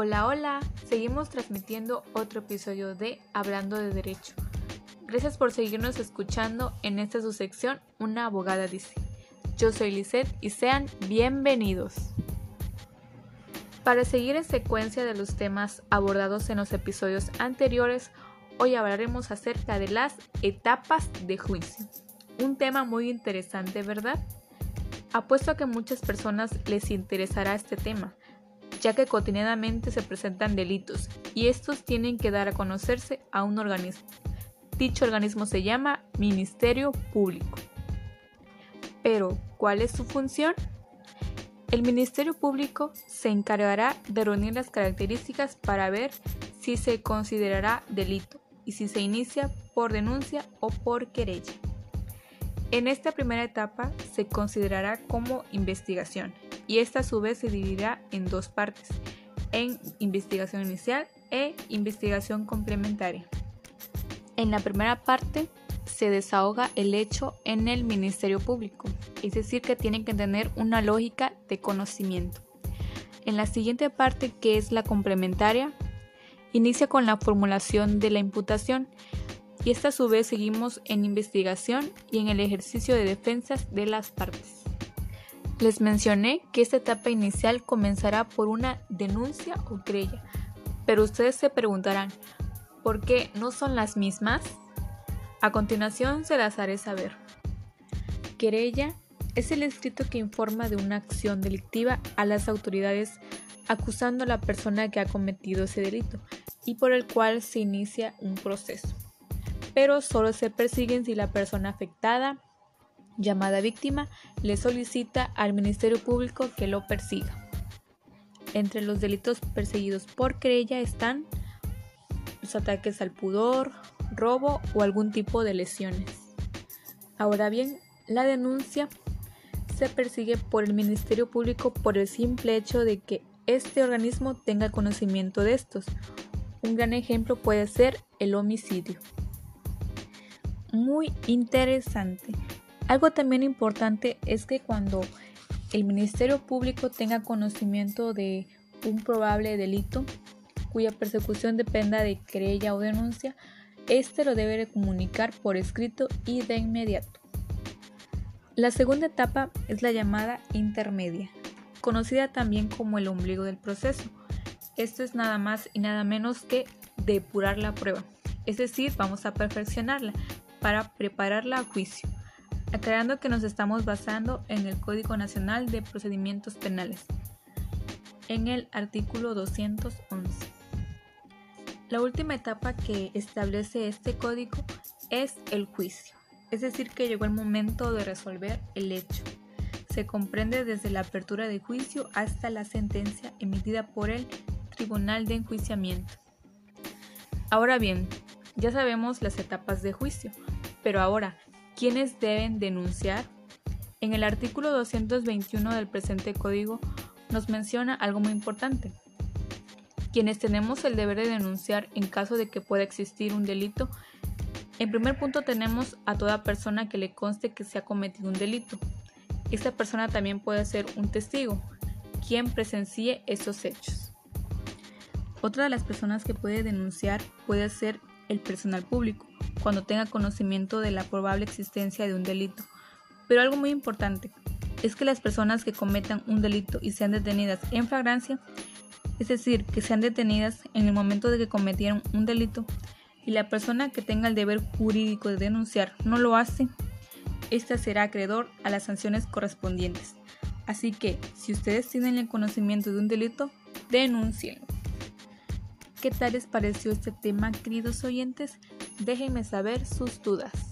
Hola, hola, seguimos transmitiendo otro episodio de Hablando de Derecho. Gracias por seguirnos escuchando en esta su sección Una abogada dice. Yo soy Lisette y sean bienvenidos. Para seguir en secuencia de los temas abordados en los episodios anteriores, hoy hablaremos acerca de las etapas de juicio. Un tema muy interesante, ¿verdad? Apuesto a que muchas personas les interesará este tema, ya que cotidianamente se presentan delitos y estos tienen que dar a conocerse a un organismo. Dicho organismo se llama Ministerio Público. Pero, ¿cuál es su función? El Ministerio Público se encargará de reunir las características para ver si se considerará delito y si se inicia por denuncia o por querella. En esta primera etapa se considerará como investigación y esta a su vez se dividirá en dos partes, en investigación inicial e investigación complementaria. En la primera parte se desahoga el hecho en el Ministerio Público, es decir, que tienen que tener una lógica de conocimiento. En la siguiente parte, que es la complementaria, inicia con la formulación de la imputación y esta a su vez seguimos en investigación y en el ejercicio de defensas de las partes. Les mencioné que esta etapa inicial comenzará por una denuncia o querella, pero ustedes se preguntarán, ¿por qué no son las mismas? A continuación se las haré saber. Querella es el escrito que informa de una acción delictiva a las autoridades acusando a la persona que ha cometido ese delito y por el cual se inicia un proceso pero solo se persiguen si la persona afectada, llamada víctima, le solicita al Ministerio Público que lo persiga. Entre los delitos perseguidos por querella están los ataques al pudor, robo o algún tipo de lesiones. Ahora bien, la denuncia se persigue por el Ministerio Público por el simple hecho de que este organismo tenga conocimiento de estos. Un gran ejemplo puede ser el homicidio muy interesante. Algo también importante es que cuando el Ministerio Público tenga conocimiento de un probable delito cuya persecución dependa de querella o denuncia, éste lo debe comunicar por escrito y de inmediato. La segunda etapa es la llamada intermedia, conocida también como el ombligo del proceso. Esto es nada más y nada menos que depurar la prueba, es decir, vamos a perfeccionarla, para prepararla a juicio, aclarando que nos estamos basando en el Código Nacional de Procedimientos Penales, en el artículo 211. La última etapa que establece este código es el juicio, es decir, que llegó el momento de resolver el hecho. Se comprende desde la apertura de juicio hasta la sentencia emitida por el Tribunal de Enjuiciamiento. Ahora bien, ya sabemos las etapas de juicio, pero ahora, ¿quiénes deben denunciar? En el artículo 221 del presente código nos menciona algo muy importante. Quienes tenemos el deber de denunciar en caso de que pueda existir un delito, en primer punto tenemos a toda persona que le conste que se ha cometido un delito. Esta persona también puede ser un testigo, quien presencie esos hechos. Otra de las personas que puede denunciar puede ser el personal público, cuando tenga conocimiento de la probable existencia de un delito. Pero algo muy importante es que las personas que cometan un delito y sean detenidas en flagrancia, es decir, que sean detenidas en el momento de que cometieron un delito, y la persona que tenga el deber jurídico de denunciar no lo hace, ésta será acreedor a las sanciones correspondientes. Así que, si ustedes tienen el conocimiento de un delito, denuncien. ¿Qué tal les pareció este tema, queridos oyentes? Déjenme saber sus dudas.